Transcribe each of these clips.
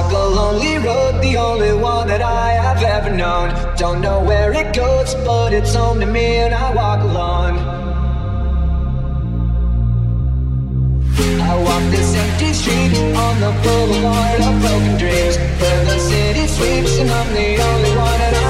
walk a lonely road, the only one that I have ever known. Don't know where it goes, but it's home to me, and I walk alone. I walk this empty street on the boulevard of broken dreams, where the city sleeps, and I'm the only one that I.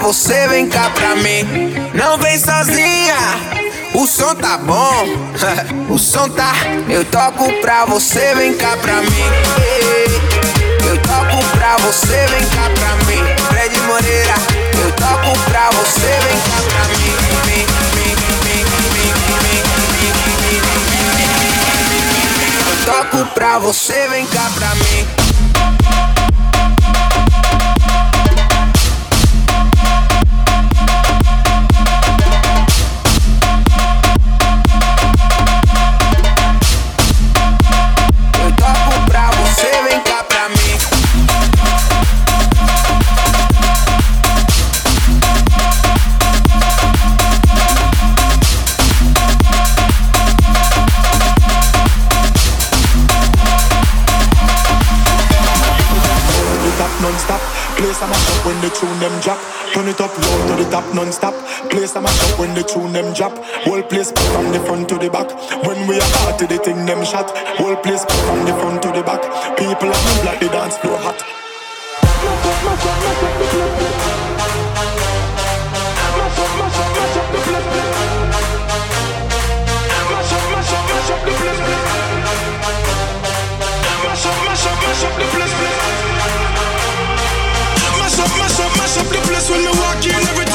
Você vem cá pra mim. Não vem sozinha, o som tá bom. o som tá, eu toco pra você, vem cá pra mim. Eu toco pra você, vem cá pra mim. Fred Moreira, eu toco pra você, vem cá pra mim. Eu toco pra você, vem cá pra mim. Non-stop. Place a mash up when the tune them drop. Whole place back from the front to the back. When we are party, the thing them shot. Whole place back from the front to the back. People are move like the dance floor hot. When we walk in, everything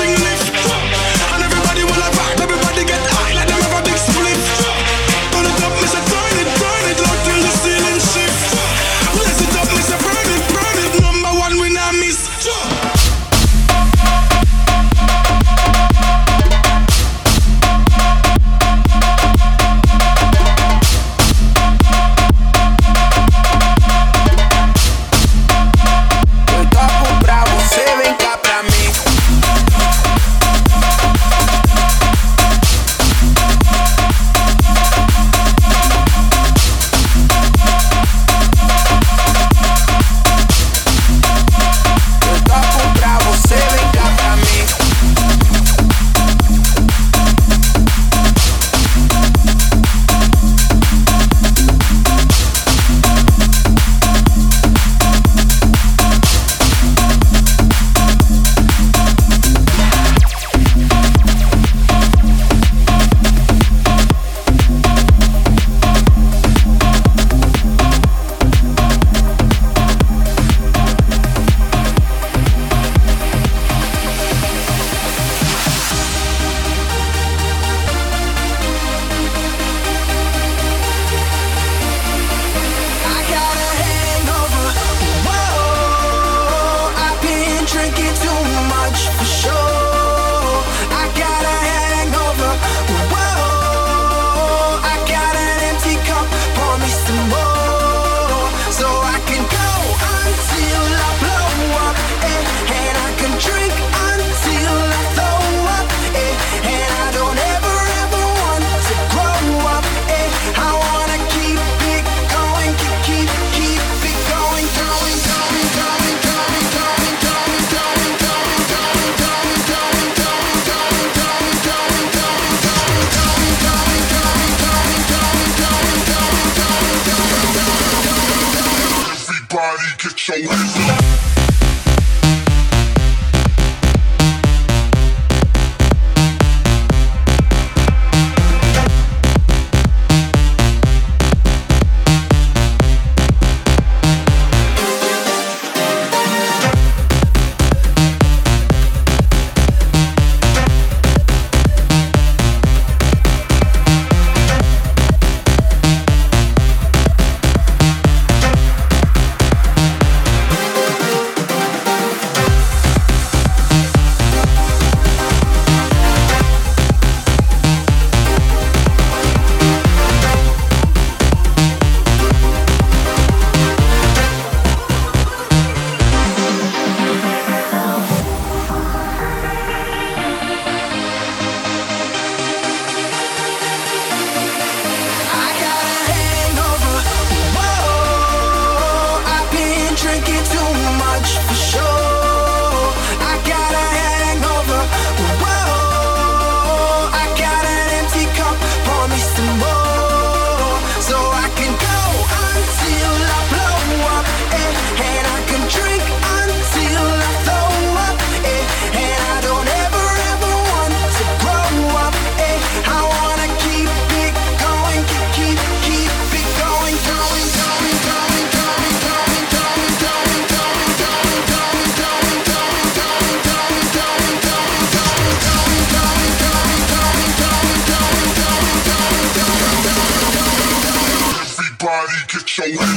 you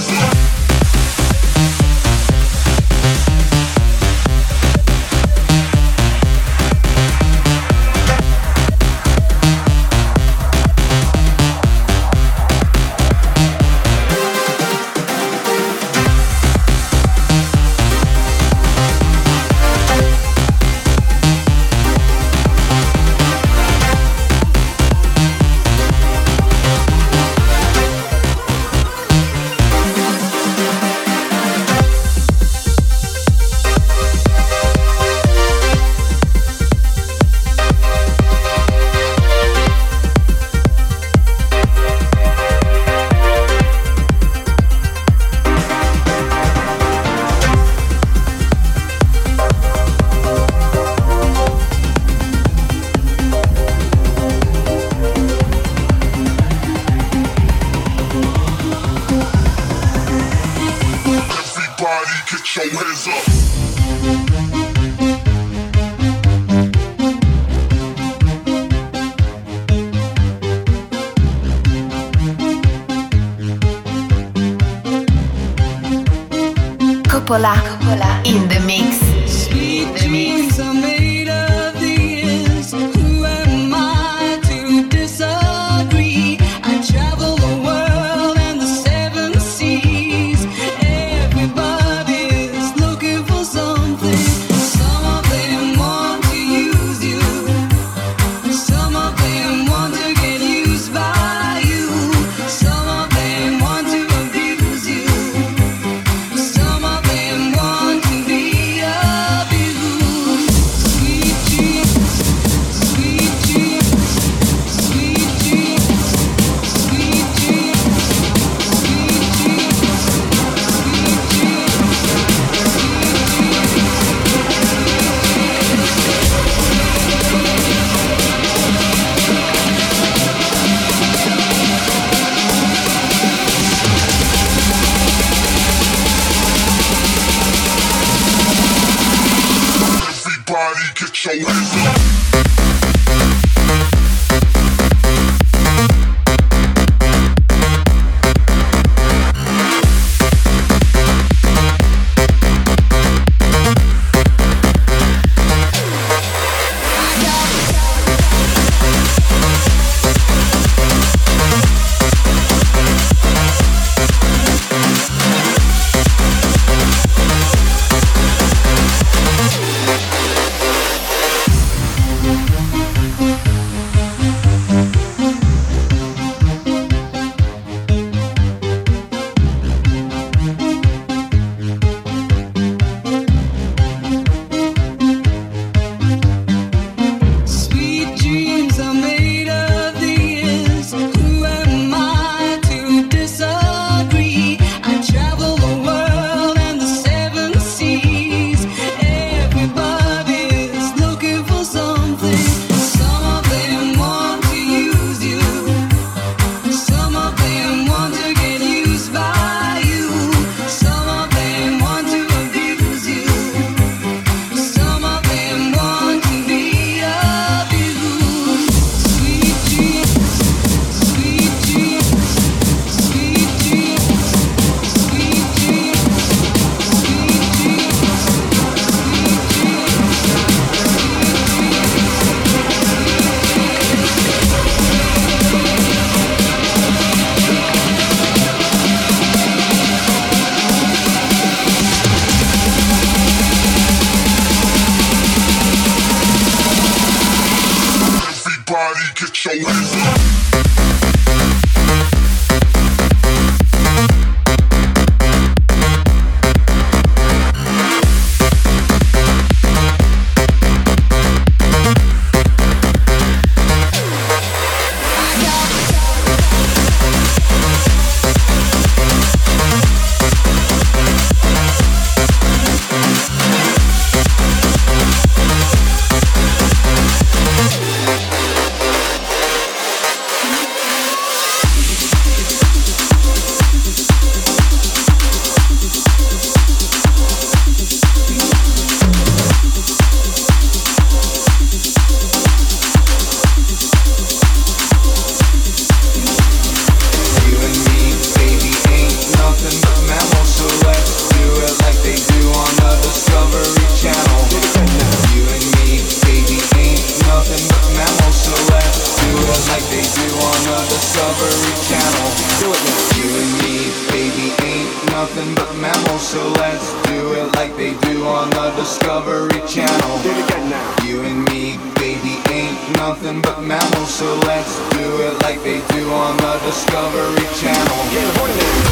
nothing but mammals, so let's do it like they do on the Discovery Channel. Get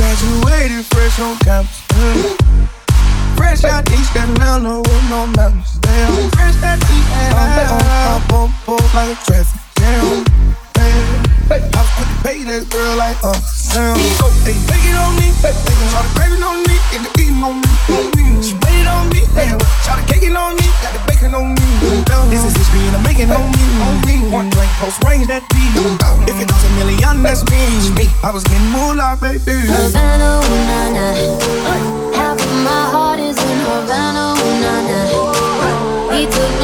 Graduated fresh on campus. Fresh out East Atlanta with no mountains. Damn. Fresh out East Atlanta. I'm, I'm, I'm, I'm, I'm, Hey, I was quick to pay that girl like a uh, sound. So they baking on me, hey, they try to craving on me, and they eating on me. Mm-hmm. She waited on me, hey, try to caking on me, got the bacon on me. Mm-hmm. This is history and I'm making on me, on me. One drink, post range that be. Mm-hmm. If it was a million, that's me. I was getting more like baby. Havana, ooh, nah, nah. Half of my heart is in Havana, ooh, nah, nah. We took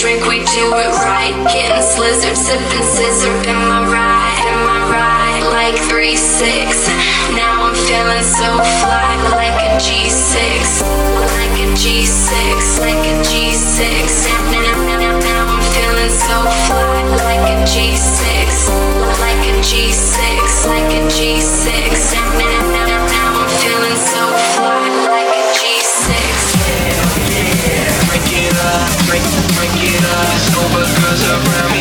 drink, we do it right. Getting slizzard, sipping scissor, am I right? Am I right? Like 3 6. Now I'm feeling so fly, like a G6. Like a G6, like a G6. Now, now, now, now I'm feeling so fly, like a G6. Like a G6, like a G6. around me.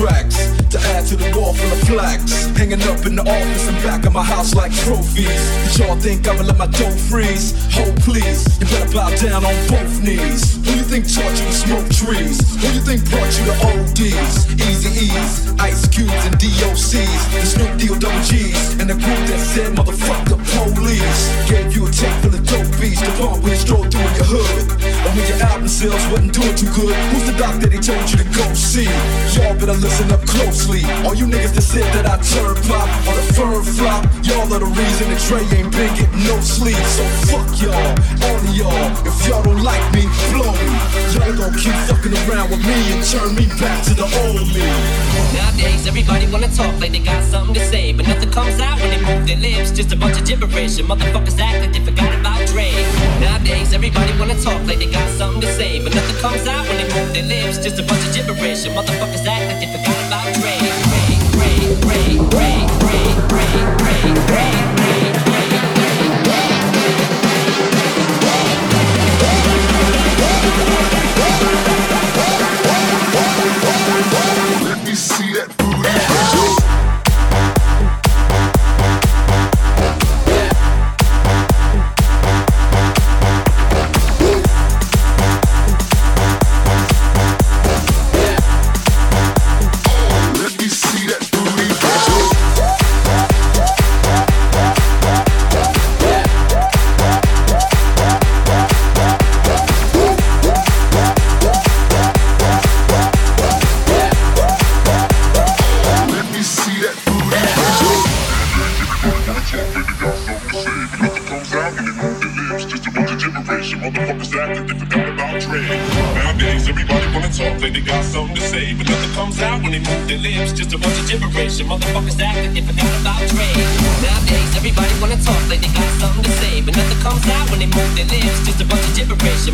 Tracks to add to the wall full of plaques. Hanging up in the office and back of my house like trophies. Did y'all think I'ma let my dough freeze? Hold please, you better bow down on both knees. Who you think taught you to smoke trees? Who you think brought you to ODs? Easy E's, Ice Cubes, and DOCs. The Snoop Deal Double G's. And the group that said, motherfuck the police. Gave you a tape full of dope beats pump when you stroll through in your hood. And when your album sales wasn't doing too good, who's the doctor they told you to go see? Y'all better listen up closely. All you niggas that said that I turn pop on a firm flop, y'all are the reason that Trey ain't been getting no sleep. So fuck y'all, all y'all. If y'all don't like me, blow me. Y'all gon' keep fucking around with me and turn me back to the old me. Nowadays, everybody wanna talk like they got something to say, but nothing comes out when they move their lips. Just a bunch of gibberish, and motherfuckers act like they forgot about Dre. Nowadays, everybody wanna talk like they got something to say, but nothing comes out when they move their lips. Just a bunch of gibberish, and motherfuckers act like they forgot about Dre. Dre, Dre,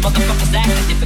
Motherfuckers acting.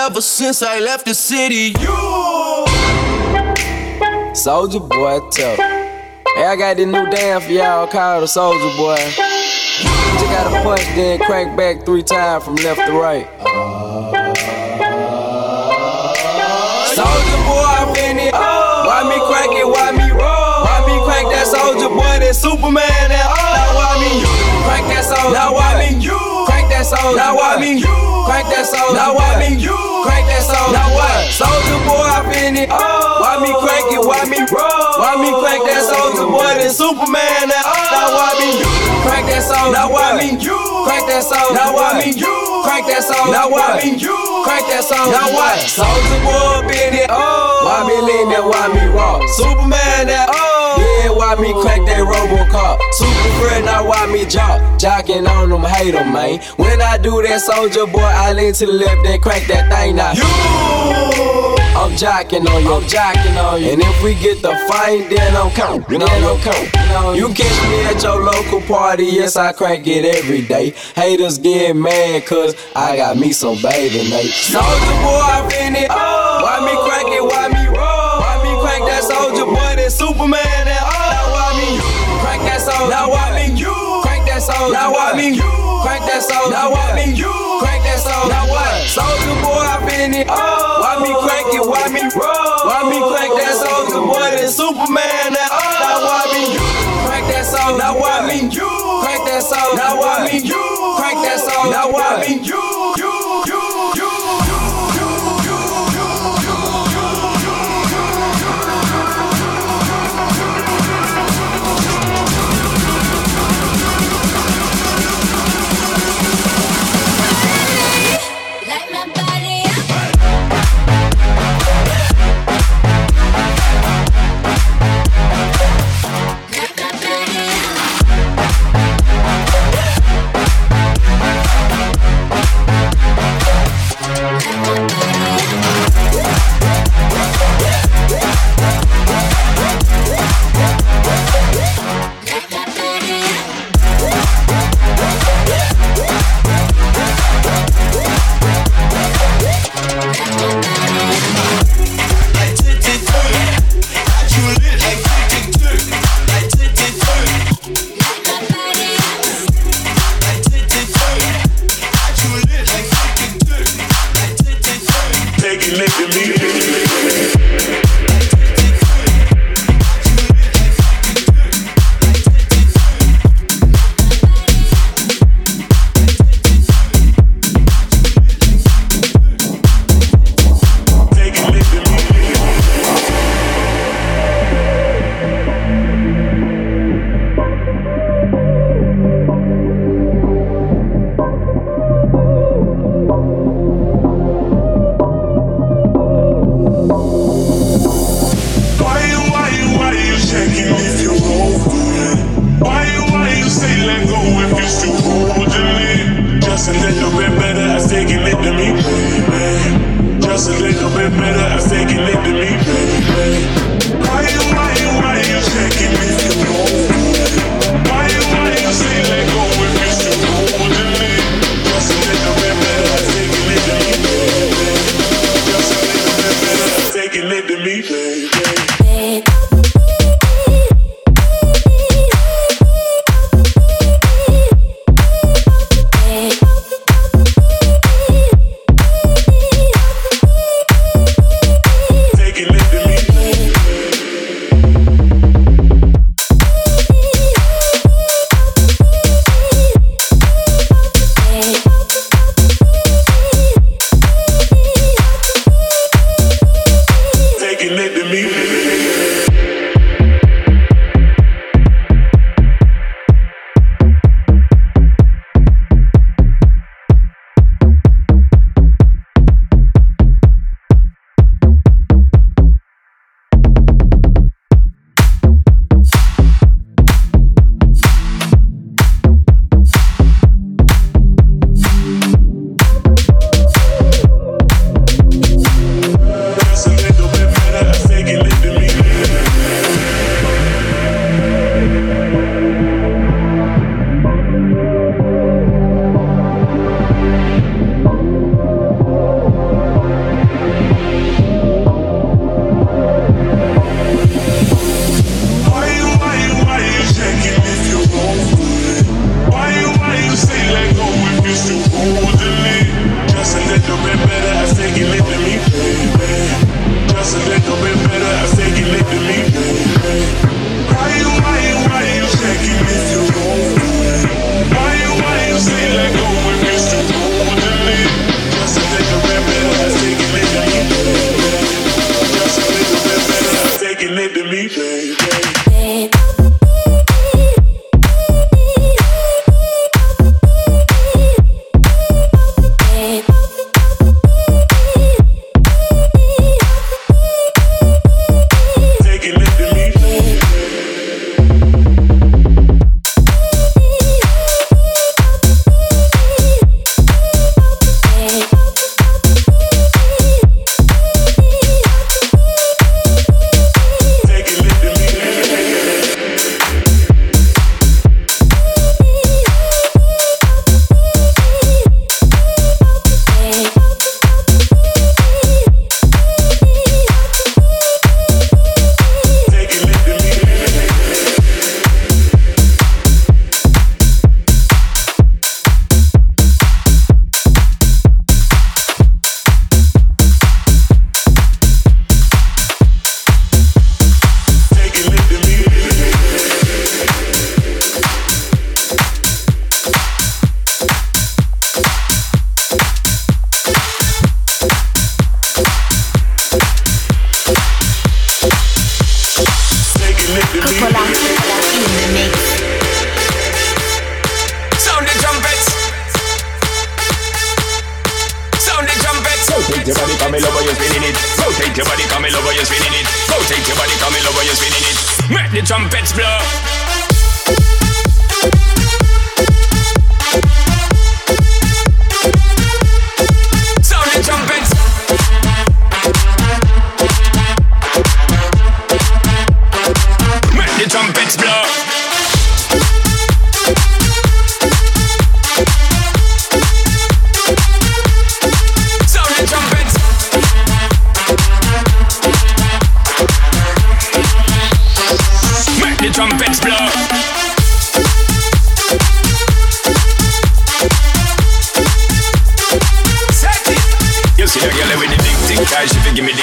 Ever since I left the city, you. Soulja Boy, tough. Hey, I got this new dance for y'all called the Soulja Boy. You just gotta punch, then crank back three times from left to right. Soulja Boy, I'm in it. Why me crank it? Why me roll? Why me crank that Soulja Boy? That Superman? That Now why me crank that soldier? Now why me crank that soldier? Now why me crank that soldier? Now why me crank that soldier? Now what? Soulja Boy, I'm in it. Oh. Why me crank it? Why me roll? Why me crank that Soulja Boy? That Superman? That Now why me crank that soldier? Now why me crank that soldier? Now why me crank that soldier? Now why me crank that soldier? Now what? Soulja Boy, been it. Oh. Why me lean that? Why me rock? Superman? That oh. Yeah, why me crack that Robocop? Super friend, now why me jock? Jocking on them, hate them, man. When I do that Soulja Boy, I lean to the left, then crack that thing now. You! I'm jocking on you, I'm jocking on you. And if we get the fight, then I'm coming, then I'm coming. You catch me at your local party, yes, I crack it every day. Haters get mad, cause I got me some baby Nate. Soulja Boy, I been it. Why me Why me roll? Why me crank that soldier oh. boy? That Superman? That now why me crank that soldier? Now why me crank that soldier? Now why me crank that soldier? Now why me you you you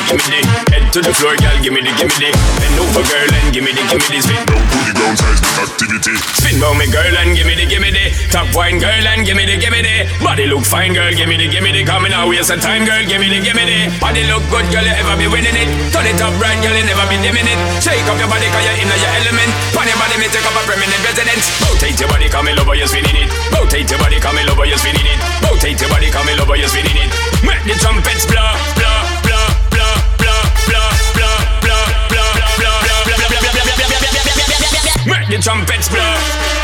give me the, give me the. Head to the floor, girl, give me the, give me the. Bend over, girl, and give me the, give me the. Spin down to the ground, seismic activity. Spin round me, girl, and give me the, give me the. Top wine, girl, and give me the, give me the. Body look fine, girl, give me the, give me the. Coming out, waste of time, girl, give me the, give me the. Body look good, girl, you ever be winning it. Turn it up right, girl, you never be dimming it. Shake up your body, cause you're in your element. Pon your body, me take up a permanent residence. Rotate your body, come over, you're spinning it. Rotate your body, come over, you're spinning it. Rotate your body, come over, you're spinning it. Make the trumpets blow, blow, trumpets blow.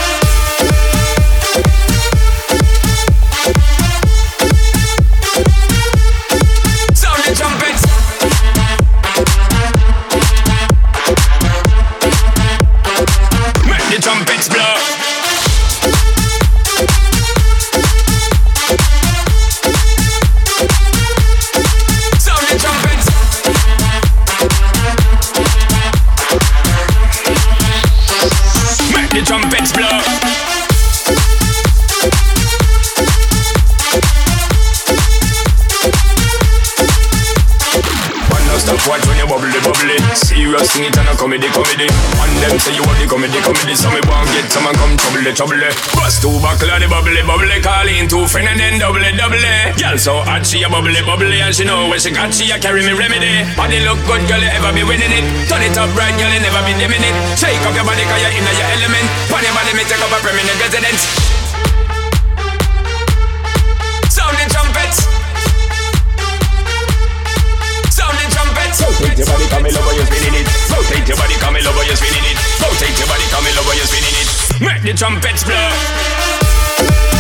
Thing it and a comedy comedy. And them say you want the comedy comedy, so me want get some and come trouble trouble. Bust two buckle of the bubbly bubbly, call in two friend and then double double. Girl so hot she a bubbly bubbly and she know when she got she a carry me remedy. Body look good, girl you ever be winning it. Turn it up right, girl you never be dimming it. Shake up your body 'cause you're in your element. Pon your body me take up a permanent residence. Rotate your body, come over, you're spinning it. Rotate your body, come over, you're spinning it. Make the trumpets blow.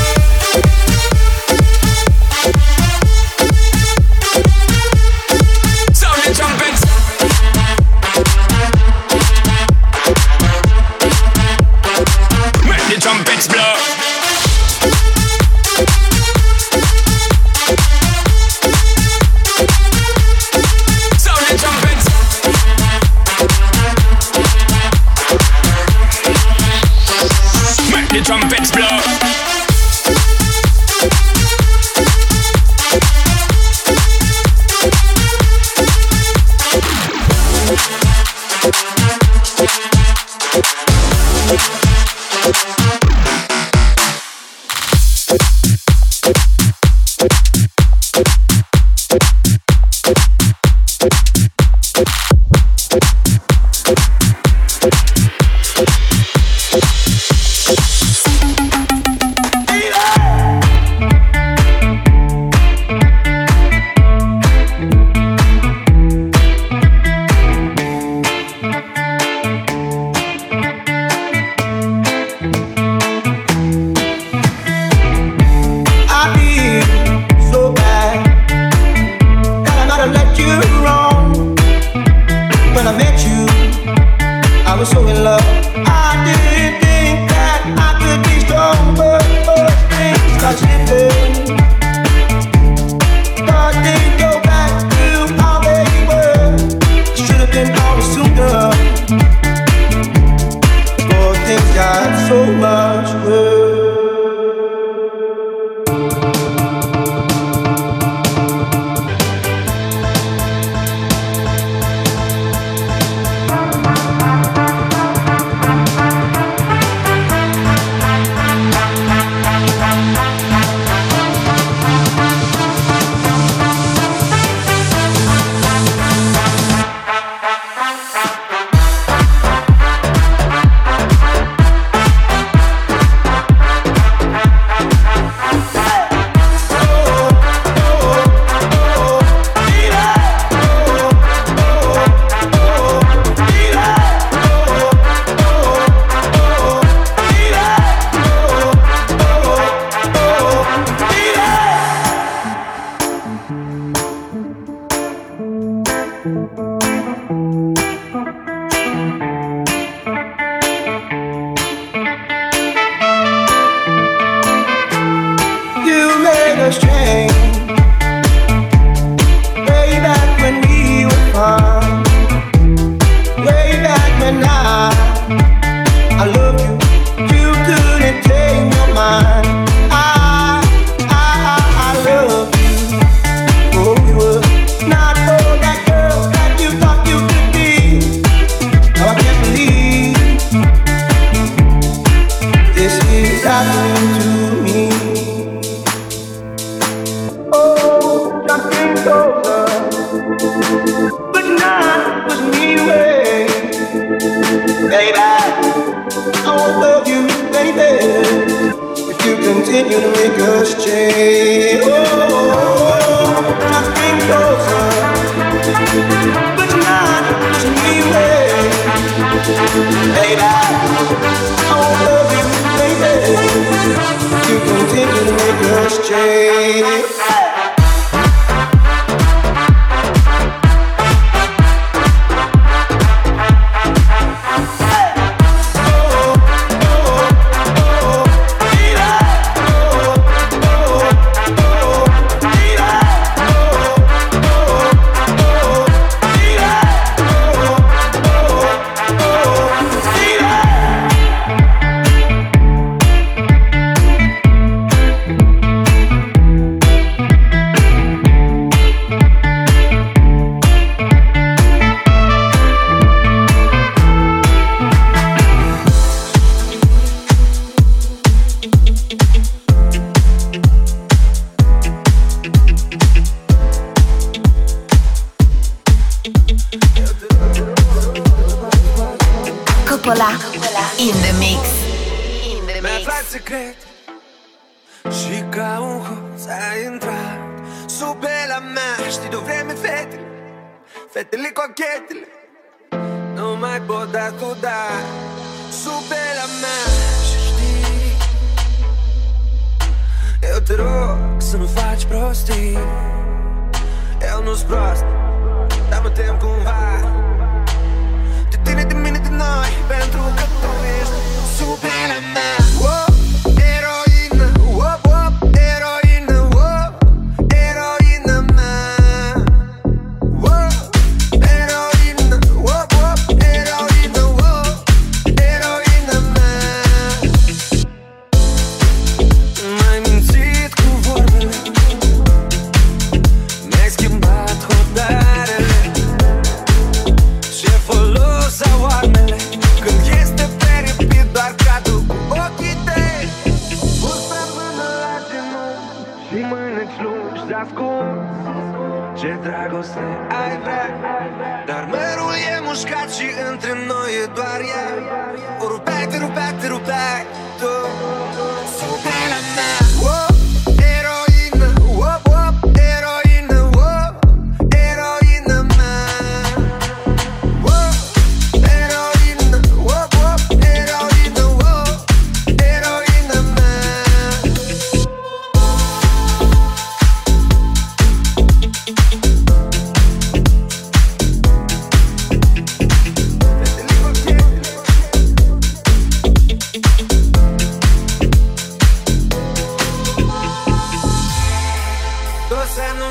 Change.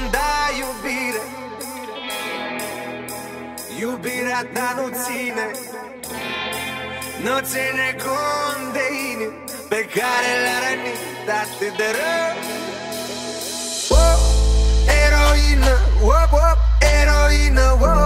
să-mi dai iubire. Iubirea ta nu ține Nu ține cont de inimi Pe care le-a rănit atât de rău. Oh, eroină, oh, oh, eroină, oh